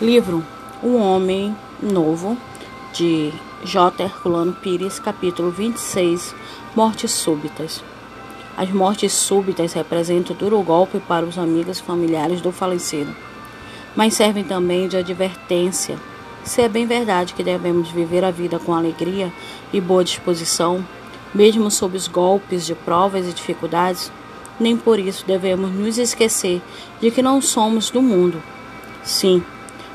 Livro Um Homem Novo, de J. Herculano Pires, capítulo 26 Mortes Súbitas. As mortes súbitas representam duro golpe para os amigos e familiares do falecido, mas servem também de advertência. Se é bem verdade que devemos viver a vida com alegria e boa disposição, mesmo sob os golpes de provas e dificuldades, nem por isso devemos nos esquecer de que não somos do mundo. Sim,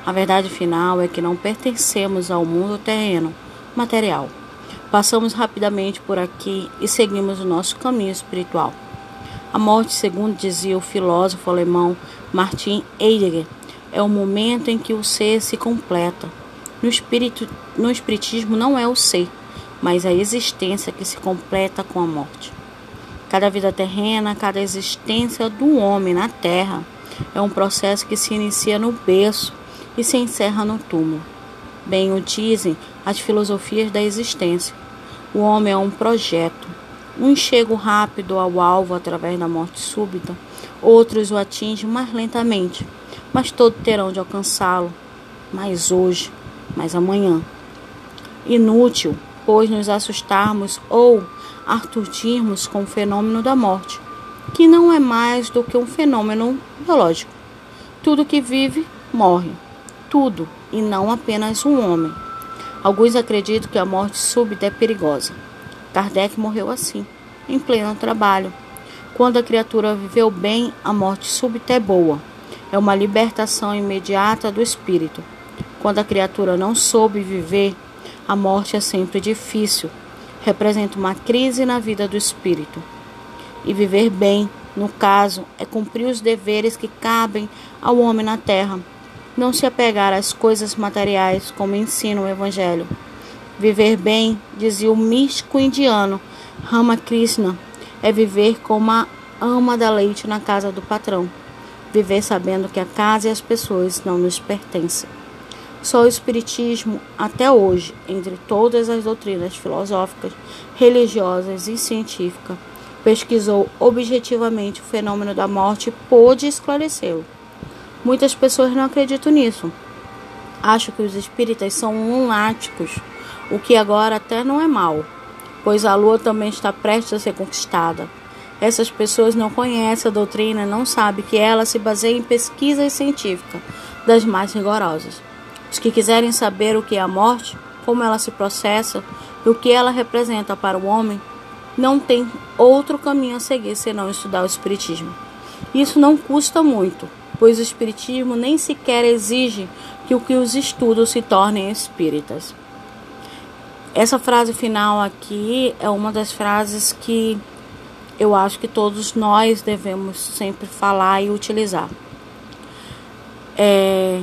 a verdade final é que não pertencemos ao mundo terreno, material. Passamos rapidamente por aqui e seguimos o nosso caminho espiritual. A morte, segundo dizia o filósofo alemão Martin Heidegger, é o momento em que o ser se completa. No, espírito, no espiritismo não é o ser, mas a existência que se completa com a morte. Cada vida terrena, cada existência do homem na terra é um processo que se inicia no berço e se encerra no túmulo. Bem o dizem as filosofias da existência. O homem é um projeto. Uns chegam rápido ao alvo através da morte súbita, outros o atingem mais lentamente, mas todos terão de alcançá-lo, mais hoje, mais amanhã. Inútil, pois, nos assustarmos ou arturdirmos com o fenômeno da morte, que não é mais do que um fenômeno biológico. Tudo que vive morre tudo e não apenas um homem. Alguns acreditam que a morte súbita é perigosa. Kardec morreu assim, em pleno trabalho. Quando a criatura viveu bem, a morte súbita é boa. É uma libertação imediata do espírito. Quando a criatura não soube viver, a morte é sempre difícil. Representa uma crise na vida do espírito. E viver bem, no caso, é cumprir os deveres que cabem ao homem na terra não se apegar às coisas materiais, como ensina o Evangelho. Viver bem, dizia o místico indiano Ramakrishna, é viver como a ama da leite na casa do patrão. Viver sabendo que a casa e as pessoas não nos pertencem. Só o Espiritismo, até hoje, entre todas as doutrinas filosóficas, religiosas e científicas, pesquisou objetivamente o fenômeno da morte e pôde esclarecê-lo. Muitas pessoas não acreditam nisso. Acho que os espíritas são lunáticos, o que agora até não é mal, pois a lua também está prestes a ser conquistada. Essas pessoas não conhecem a doutrina, não sabem que ela se baseia em pesquisas científicas das mais rigorosas. Os que quiserem saber o que é a morte, como ela se processa e o que ela representa para o homem, não tem outro caminho a seguir senão estudar o Espiritismo. Isso não custa muito, pois o Espiritismo nem sequer exige que o que os estudos se tornem espíritas. Essa frase final aqui é uma das frases que eu acho que todos nós devemos sempre falar e utilizar. É,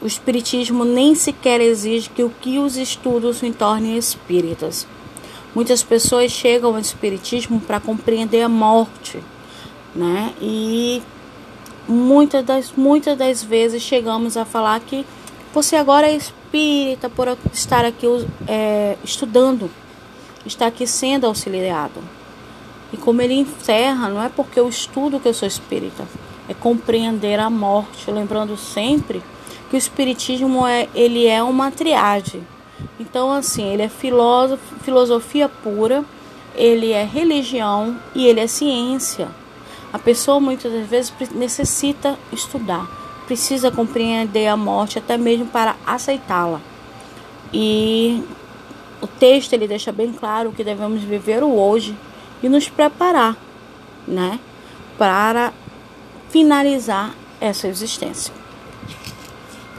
o Espiritismo nem sequer exige que o que os estudos se tornem espíritas. Muitas pessoas chegam ao Espiritismo para compreender a morte, né? E muitas das, muitas das vezes chegamos a falar que você agora é espírita por estar aqui é, estudando, está aqui sendo auxiliado. E como ele encerra, não é porque eu estudo que eu sou espírita, é compreender a morte, lembrando sempre que o espiritismo é, ele é uma triade. Então, assim, ele é filosofia pura, ele é religião e ele é ciência. A pessoa muitas das vezes necessita estudar, precisa compreender a morte até mesmo para aceitá-la. E o texto ele deixa bem claro que devemos viver o hoje e nos preparar, né, para finalizar essa existência.